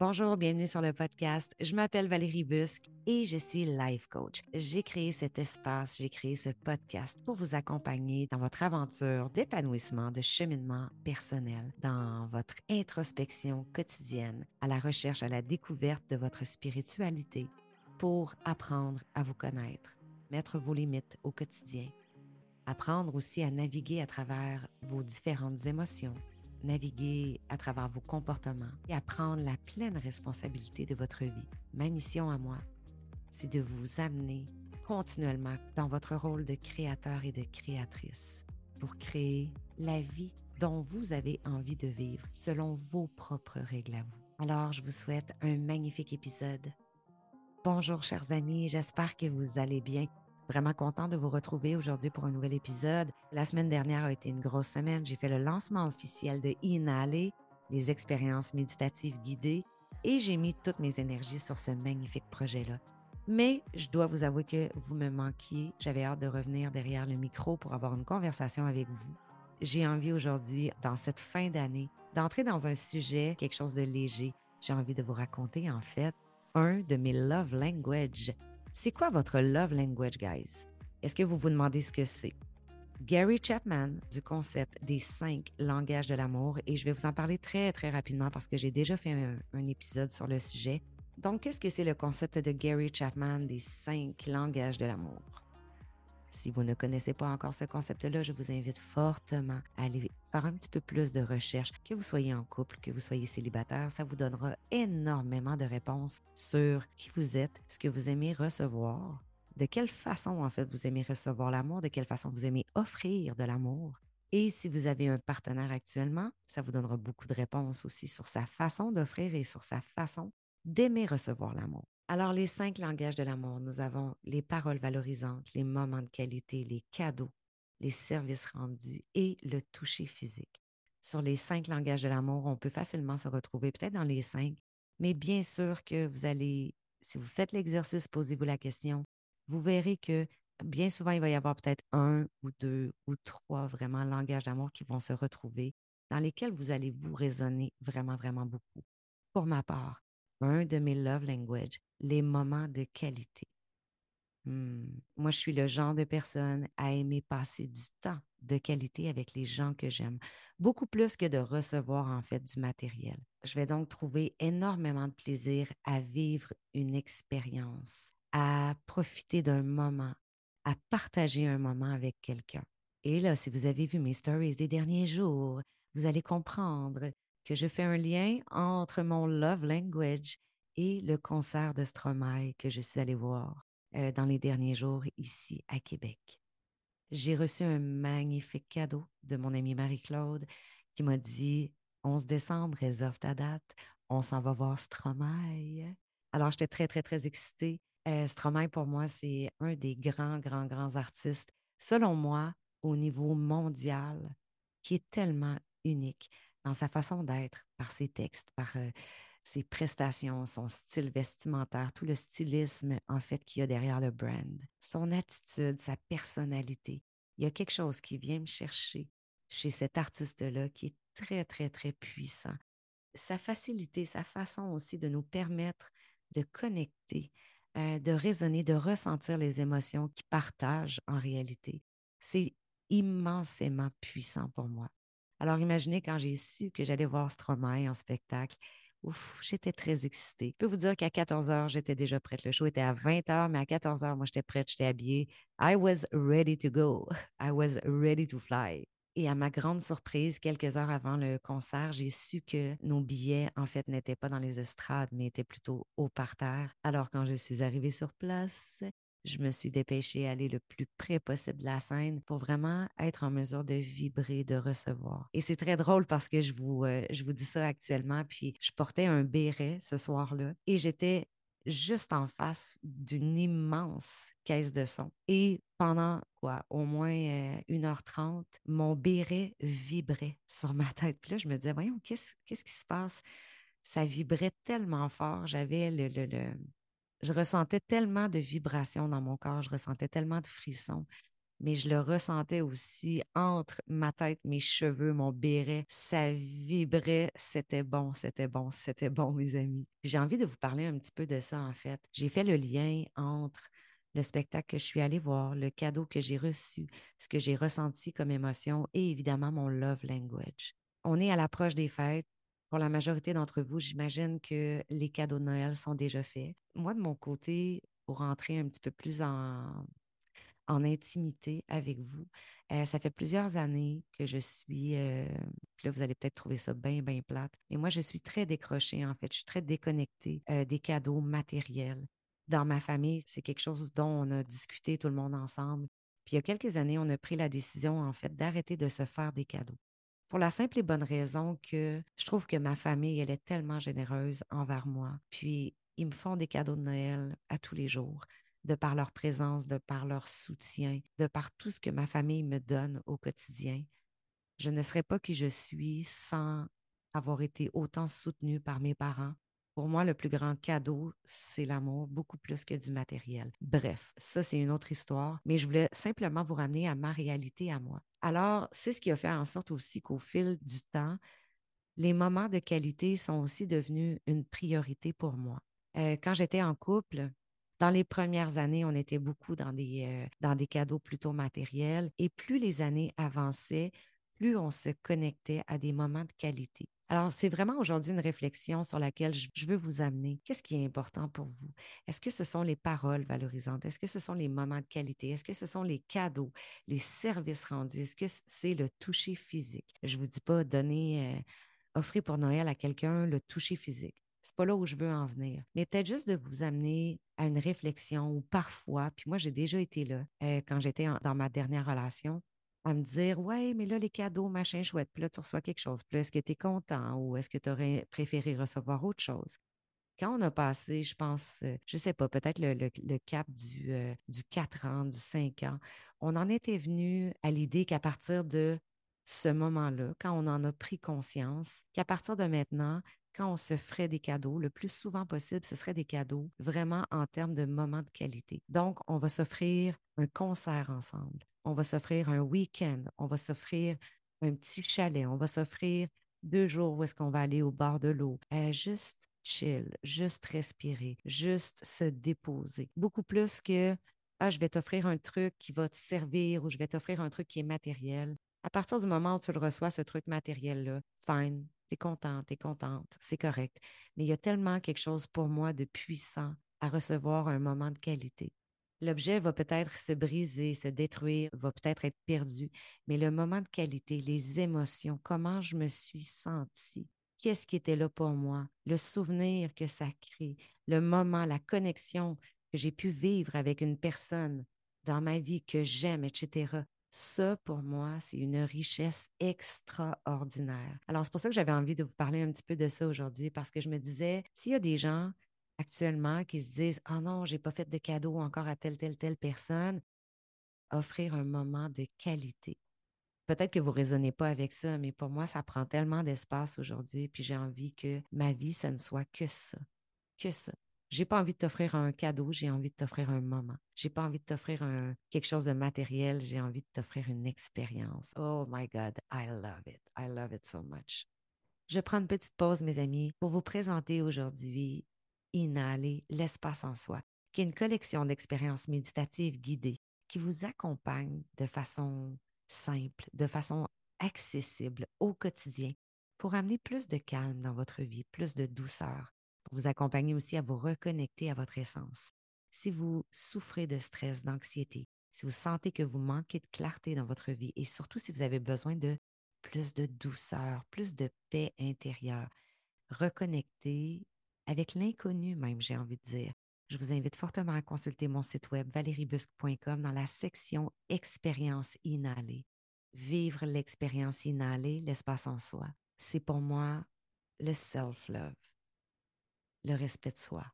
Bonjour, bienvenue sur le podcast. Je m'appelle Valérie Busque et je suis life coach. J'ai créé cet espace, j'ai créé ce podcast pour vous accompagner dans votre aventure d'épanouissement, de cheminement personnel, dans votre introspection quotidienne, à la recherche, à la découverte de votre spiritualité pour apprendre à vous connaître, mettre vos limites au quotidien, apprendre aussi à naviguer à travers vos différentes émotions naviguer à travers vos comportements et à prendre la pleine responsabilité de votre vie. Ma mission à moi, c'est de vous amener continuellement dans votre rôle de créateur et de créatrice pour créer la vie dont vous avez envie de vivre selon vos propres règles à vous. Alors, je vous souhaite un magnifique épisode. Bonjour chers amis, j'espère que vous allez bien. Vraiment content de vous retrouver aujourd'hui pour un nouvel épisode. La semaine dernière a été une grosse semaine. J'ai fait le lancement officiel de Inhaler, les expériences méditatives guidées, et j'ai mis toutes mes énergies sur ce magnifique projet-là. Mais je dois vous avouer que vous me manquiez. J'avais hâte de revenir derrière le micro pour avoir une conversation avec vous. J'ai envie aujourd'hui, dans cette fin d'année, d'entrer dans un sujet, quelque chose de léger. J'ai envie de vous raconter, en fait, un de mes love language c'est quoi votre love language, guys? Est-ce que vous vous demandez ce que c'est? Gary Chapman du concept des cinq langages de l'amour et je vais vous en parler très très rapidement parce que j'ai déjà fait un, épisode sur le sujet. Donc, qu'est-ce que c'est le concept de Gary Chapman des cinq langages de l'amour? Si vous ne connaissez pas encore ce concept-là, je vous invite fortement à aller faire un petit peu plus de recherche. Que vous soyez en couple, que vous soyez célibataire, ça vous donnera énormément de réponses sur qui vous êtes, ce que vous aimez recevoir, de quelle façon en fait vous aimez recevoir l'amour, de quelle façon vous aimez offrir de l'amour. Et si vous avez un partenaire actuellement, ça vous donnera beaucoup de réponses aussi sur sa façon d'offrir et sur sa façon d'aimer recevoir l'amour. Alors, les cinq langages de l'amour, nous avons les paroles valorisantes, les moments de qualité, les cadeaux, les services rendus et le toucher physique. Sur les cinq langages de l'amour, on peut facilement se retrouver peut-être dans les cinq, mais bien sûr que vous allez, si vous faites l'exercice, posez-vous la question, vous verrez que bien souvent, il va y avoir peut-être un ou deux ou trois vraiment langages d'amour qui vont se retrouver, dans lesquels vous allez vous raisonner vraiment, vraiment beaucoup. Pour ma part, un de mes love language, les moments de qualité. Hmm. Moi, je suis le genre de personne à aimer passer du temps de qualité avec les gens que j'aime, beaucoup plus que de recevoir en fait du matériel. Je vais donc trouver énormément de plaisir à vivre une expérience, à profiter d'un moment, à partager un moment avec quelqu'un. Et là, si vous avez vu mes stories des derniers jours, vous allez comprendre que je fais un lien entre mon love language et le concert de Stromae que je suis allée voir dans les derniers jours ici à Québec. J'ai reçu un magnifique cadeau de mon amie Marie-Claude qui m'a dit 11 décembre, réserve ta date, on s'en va voir Stromae. Alors, j'étais très, très, très excitée. Euh, Stromae, pour moi, c'est un des grands, grands, grands artistes, selon moi, au niveau mondial, qui est tellement unique dans sa façon d'être, par ses textes, par ses prestations, son style vestimentaire, tout le stylisme en fait qu'il y a derrière le brand, son attitude, sa personnalité. Il y a quelque chose qui vient me chercher chez cet artiste-là qui est très, très, très puissant. Sa facilité, sa façon aussi de nous permettre de connecter, euh, de raisonner, de ressentir les émotions qu'il partage en réalité. C'est immensément puissant pour moi. Alors imaginez quand j'ai su que j'allais voir Stromae en spectacle, J'étais très excitée. Je peux vous dire qu'à 14 heures, j'étais déjà prête. Le show était à 20 heures, mais à 14 heures, moi, j'étais prête, j'étais habillée. I was ready to go. I was ready to fly. Et à ma grande surprise, quelques heures avant le concert, j'ai su que nos billets, en fait, n'étaient pas dans les estrades, mais étaient plutôt au parterre. Alors, quand je suis arrivée sur place, je me suis dépêchée à aller le plus près possible de la scène pour vraiment être en mesure de vibrer, de recevoir. Et c'est très drôle parce que je vous, euh, je vous dis ça actuellement, puis je portais un béret ce soir-là et j'étais juste en face d'une immense caisse de son. Et pendant quoi, au moins 1h30, euh, mon béret vibrait sur ma tête. Puis là, je me disais, voyons, qu'est-ce, qu'est-ce qui se passe? Ça vibrait tellement fort. J'avais le, le, le je ressentais tellement de vibrations dans mon corps, je ressentais tellement de frissons. mais je le ressentais aussi entre ma tête, mes cheveux, mon béret. Ça vibrait. C'était bon, c'était bon, c'était bon, mes amis. J'ai envie de vous parler un petit peu de ça, en fait. J'ai fait le lien entre le spectacle que je suis allée voir, le cadeau que j'ai reçu, ce que j'ai ressenti comme émotion et évidemment mon love language. On est à l'approche des fêtes. Pour la majorité d'entre vous, j'imagine que les cadeaux de Noël sont déjà faits. Moi, de mon côté, pour rentrer un petit peu plus en, en intimité avec vous. Euh, ça fait plusieurs années que je suis, euh, là, vous allez peut-être trouver ça bien, bien plate, mais moi, je suis très décrochée, en fait. Je suis très déconnectée euh, des cadeaux matériels. Dans ma famille, c'est quelque chose dont on a discuté tout le monde ensemble. Puis il y a quelques années, on a pris la décision, en fait, d'arrêter de se faire des cadeaux. Pour la simple et bonne raison que je trouve que ma famille, elle est tellement généreuse envers moi. Puis, ils me font des cadeaux de Noël à tous les jours de par leur présence, de par leur soutien, de par tout ce que ma famille me donne au quotidien. Je ne serais pas qui je suis sans avoir été autant soutenue par mes parents. Pour moi, le plus grand cadeau, c'est l'amour, beaucoup plus que du matériel. Bref, ça, c'est une autre histoire, mais je voulais simplement vous ramener à ma réalité à moi. Alors, c'est ce qui a fait en sorte aussi qu'au fil du temps, les moments de qualité sont aussi devenus une priorité pour moi. Euh, quand j'étais en couple, dans les premières années, on était beaucoup dans des, euh, dans des cadeaux plutôt matériels et plus les années avançaient, plus on se connectait à des moments de qualité. Alors, c'est vraiment aujourd'hui une réflexion sur laquelle je veux vous amener. Qu'est-ce qui est important pour vous? Est-ce que ce sont les paroles valorisantes? Est-ce que ce sont les moments de qualité? Est-ce que ce sont les cadeaux, les services rendus? Est-ce que c'est le toucher physique? Je ne vous dis pas donner, euh, offrir pour Noël à quelqu'un le toucher physique. C'est pas là où je veux en venir. Mais peut-être juste de vous amener à une réflexion ou parfois, puis moi, j'ai déjà été là euh, quand j'étais dans ma dernière relation, à me dire Ouais, mais là, les cadeaux, machin chouette, puis là, tu reçois quelque chose. Puis est-ce que tu es content ou est-ce que tu aurais préféré recevoir autre chose? Quand on a passé, je pense, euh, je ne sais pas, peut-être le, cap du, euh, du 4 ans, du 5 ans, on en était venu à l'idée qu'à partir de ce moment-là, quand on en a pris conscience, qu'à partir de maintenant, quand on se ferait des cadeaux, le plus souvent possible, ce serait des cadeaux vraiment en termes de moments de qualité. Donc, on va s'offrir un concert ensemble, on va s'offrir un week-end, on va s'offrir un petit chalet, on va s'offrir deux jours où est-ce qu'on va aller au bord de l'eau, euh, juste chill, juste respirer, juste se déposer. Beaucoup plus que ah, je vais t'offrir un truc qui va te servir ou je vais t'offrir un truc qui est matériel. À partir du moment où tu le reçois, ce truc matériel-là, fine, tu es contente, tu es contente, c'est correct. Mais il y a tellement quelque chose pour moi de puissant à recevoir un moment de qualité. L'objet va peut-être se briser, se détruire, va peut-être être perdu, mais le moment de qualité, les émotions, comment je me suis sentie, qu'est-ce qui était là pour moi, le souvenir que ça crée, le moment, la connexion que j'ai pu vivre avec une personne dans ma vie que j'aime, etc. Ça, pour moi, c'est une richesse extraordinaire. Alors, c'est pour ça que j'avais envie de vous parler un petit peu de ça aujourd'hui, parce que je me disais, s'il y a des gens actuellement qui se disent, oh non, j'ai pas fait de cadeau encore à telle, telle, telle personne, offrir un moment de qualité. Peut-être que vous ne raisonnez pas avec ça, mais pour moi, ça prend tellement d'espace aujourd'hui, puis j'ai envie que ma vie, ça ne soit que ça, que ça. J'ai pas envie de t'offrir un cadeau, j'ai envie de t'offrir un moment. J'ai pas envie de t'offrir quelque chose de matériel, j'ai envie de t'offrir une expérience. Oh my God, I love it. I love it so much. Je prends une petite pause, mes amis, pour vous présenter aujourd'hui Inhaler l'espace en soi, qui est une collection d'expériences méditatives guidées qui vous accompagnent de façon simple, de façon accessible au quotidien pour amener plus de calme dans votre vie, plus de douceur, vous accompagner aussi à vous reconnecter à votre essence. Si vous souffrez de stress, d'anxiété, si vous sentez que vous manquez de clarté dans votre vie et surtout si vous avez besoin de plus de douceur, plus de paix intérieure, reconnecter avec l'inconnu même, j'ai envie de dire. Je vous invite fortement à consulter mon site web valeriebusque.com dans la section Expérience inhalée. Vivre l'expérience inhalée, l'espace en soi, c'est pour moi le self-love le respect de soi.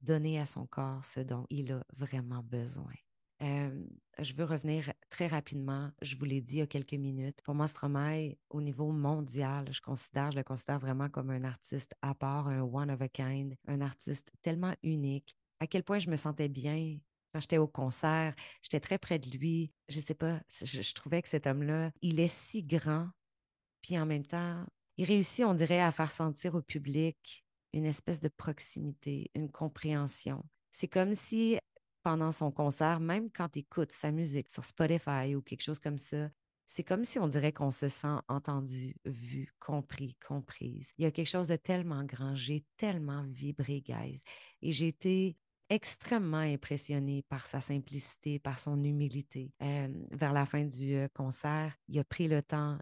Donner à son corps ce dont il a vraiment besoin. je veux revenir très rapidement. Je vous l'ai dit il y a quelques minutes. Pour moi, Stromae, au niveau mondial, je considère, je le considère vraiment comme un artiste à part, un one of a kind, un artiste tellement unique. À quel point je me sentais bien Quand j'étais au concert, j'étais très près de lui. Je sais pas, je trouvais que cet homme-là, il est si grand, puis en même temps, il réussit, on dirait, à faire sentir au public une espèce de proximité, une compréhension. C'est comme si pendant son concert, même quand tu écoutes sa musique sur Spotify ou quelque chose comme ça, c'est comme si on dirait qu'on se sent entendu, vu, compris, comprise. Il y a quelque chose de tellement grand. J'ai tellement vibré, guys. Et j'ai été extrêmement impressionnée par sa simplicité, par son humilité. Euh, vers la fin du euh, concert, il a pris le temps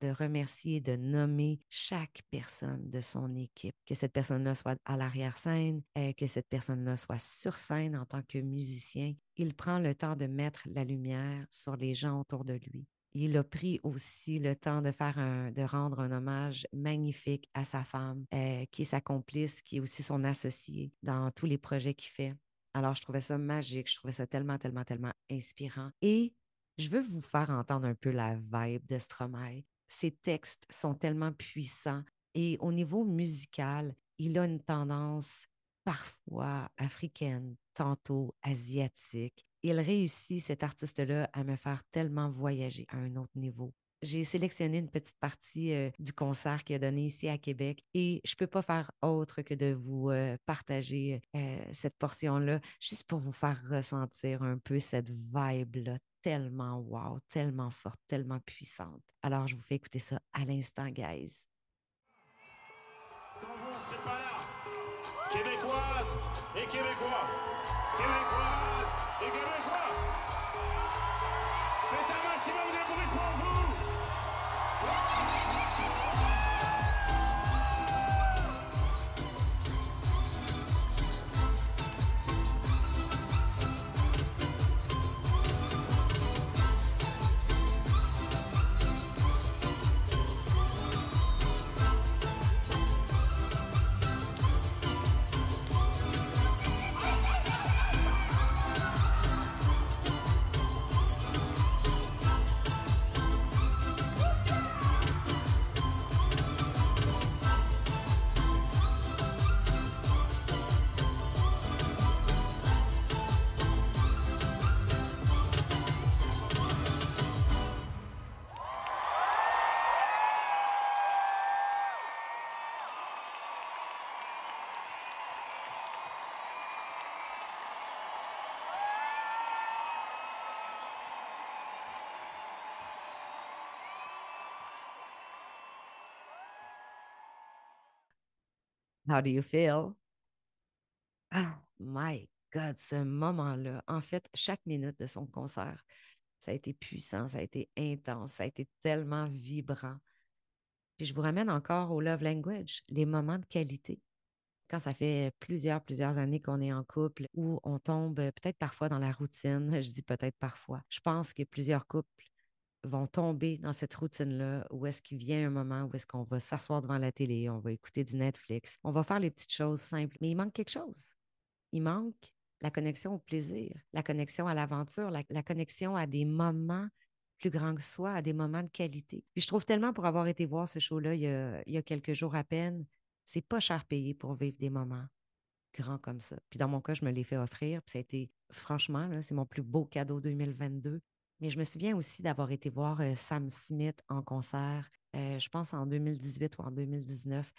de remercier, de nommer chaque personne de son équipe, que cette personne-là soit à l'arrière-scène, euh, que cette personne-là soit sur scène en tant que musicien. Il prend le temps de mettre la lumière sur les gens autour de lui. Il a pris aussi le temps de faire un, de rendre un hommage magnifique à sa femme, euh, qui est sa complice, qui est aussi son associé dans tous les projets qu'il fait. Alors, je trouvais ça magique, je trouvais ça tellement, tellement, tellement inspirant. Et je veux vous faire entendre un peu la vibe de Stromae ses textes sont tellement puissants et au niveau musical, il a une tendance parfois africaine, tantôt asiatique. Il réussit, cet artiste-là, à me faire tellement voyager à un autre niveau. J'ai sélectionné une petite partie euh, du concert qu'il a donné ici à Québec et je ne peux pas faire autre que de vous euh, partager euh, cette portion-là, juste pour vous faire ressentir un peu cette vibe-là tellement wow, tellement forte, tellement puissante. Alors, je vous fais écouter ça à l'instant, guys. Sans vous, on serait pas là. Québécoises et Québécois. Québécoises et Québécois. How do you feel? Ah, my God, ce moment-là, en fait, chaque minute de son concert, ça a été puissant, ça a été intense, ça a été tellement vibrant. Puis je vous ramène encore au love language, les moments de qualité. Quand ça fait plusieurs, plusieurs années qu'on est en couple, où on tombe peut-être parfois dans la routine, je dis peut-être parfois. Je pense que plusieurs couples vont tomber dans cette routine-là où est-ce qu'il vient un moment où est-ce qu'on va s'asseoir devant la télé, on va écouter du Netflix, on va faire les petites choses simples, mais il manque quelque chose. Il manque la connexion au plaisir, la connexion à l'aventure, la, connexion à des moments plus grands que soi, à des moments de qualité. Puis je trouve tellement pour avoir été voir ce show-là il, y a quelques jours à peine, c'est pas cher payé pour vivre des moments grands comme ça. Puis dans mon cas, je me l'ai fait offrir, puis ça a été, franchement, c'est mon plus beau cadeau 2022. Mais je me souviens aussi d'avoir été voir Sam Smith en concert, je pense en 2018 ou en 2019.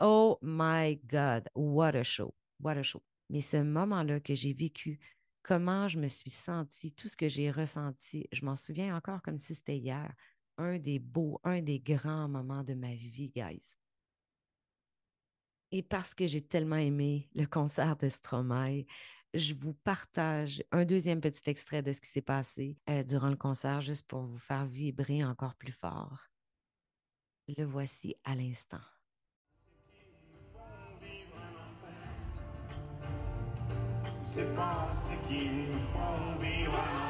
Oh my God, what a show, what a show. Mais ce moment-là que j'ai vécu, comment je me suis sentie, tout ce que j'ai ressenti, je m'en souviens encore comme si c'était hier. Un des beaux, un des grands moments de ma vie, guys. Et parce que j'ai tellement aimé le concert de Stromae, je vous partage un deuxième petit extrait de ce qui s'est passé euh, durant le concert, juste pour vous faire vibrer encore plus fort. Le voici à l'instant. Font vivre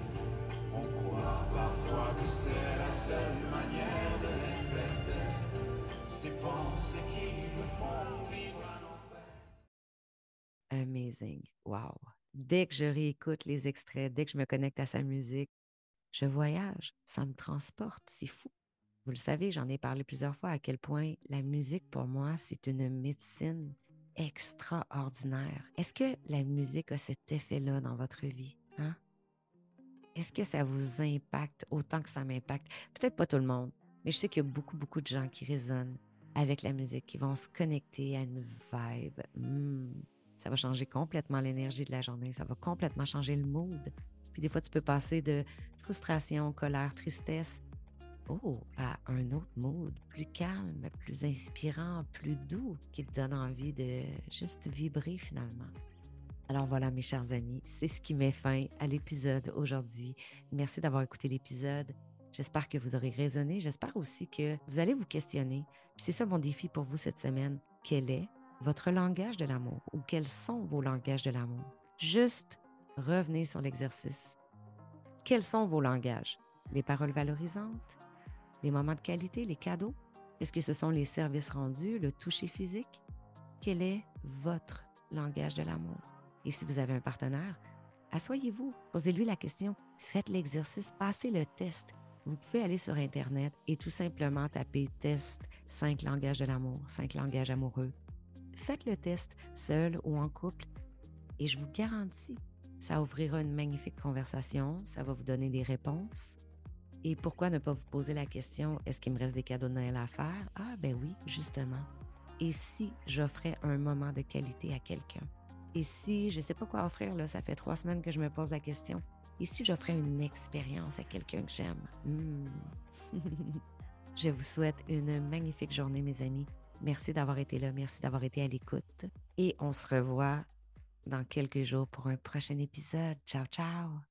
On croit parfois que c'est la seule manière de les faire taire. Ces me font vivre un enfer. Amazing. Wow. Dès que je réécoute les extraits, dès que je me connecte à sa musique, je voyage, ça me transporte, c'est fou. Vous le savez, j'en ai parlé plusieurs fois à quel point la musique pour moi, c'est une médecine extraordinaire. Est-ce que la musique a cet effet-là dans votre vie? Hein? Est-ce que ça vous impacte autant que ça m'impacte? Peut-être pas tout le monde, mais je sais qu'il y a beaucoup, beaucoup de gens qui résonnent avec la musique, qui vont se connecter à une vibe. Hmm, ça va changer complètement l'énergie de la journée, ça va complètement changer le mood. Puis des fois, tu peux passer de frustration, colère, tristesse, oh, à un autre mood, plus calme, plus inspirant, plus doux, qui te donne envie de juste vibrer finalement. Alors voilà, mes chers amis, c'est ce qui met fin à l'épisode aujourd'hui. Merci d'avoir écouté l'épisode. J'espère que vous aurez raisonné. J'espère aussi que vous allez vous questionner. Puis c'est ça mon défi pour vous cette semaine. Quel est votre langage de l'amour ou quels sont vos langages de l'amour? Juste revenez sur l'exercice. Quels sont vos langages? Les paroles valorisantes? Les moments de qualité? Les cadeaux? Est-ce que ce sont les services rendus? Le toucher physique? Quel est votre langage de l'amour? Et si vous avez un partenaire, asseyez-vous, posez-lui la question, faites l'exercice, passez le test. Vous pouvez aller sur Internet et tout simplement taper test 5 langages de l'amour, 5 langages amoureux. Faites le test seul ou en couple et je vous garantis, ça ouvrira une magnifique conversation, ça va vous donner des réponses. Et pourquoi ne pas vous poser la question, est-ce qu'il me reste des cadeaux de Noël à faire? Ah ben oui, justement. Et si j'offrais un moment de qualité à quelqu'un? Et si je ne sais pas quoi offrir, là, ça fait trois semaines que je me pose la question. Et si j'offrais une expérience à quelqu'un que j'aime? Hmm. je vous souhaite une magnifique journée, mes amis. Merci d'avoir été là, merci d'avoir été à l'écoute. Et on se revoit dans quelques jours pour un prochain épisode. Ciao, ciao!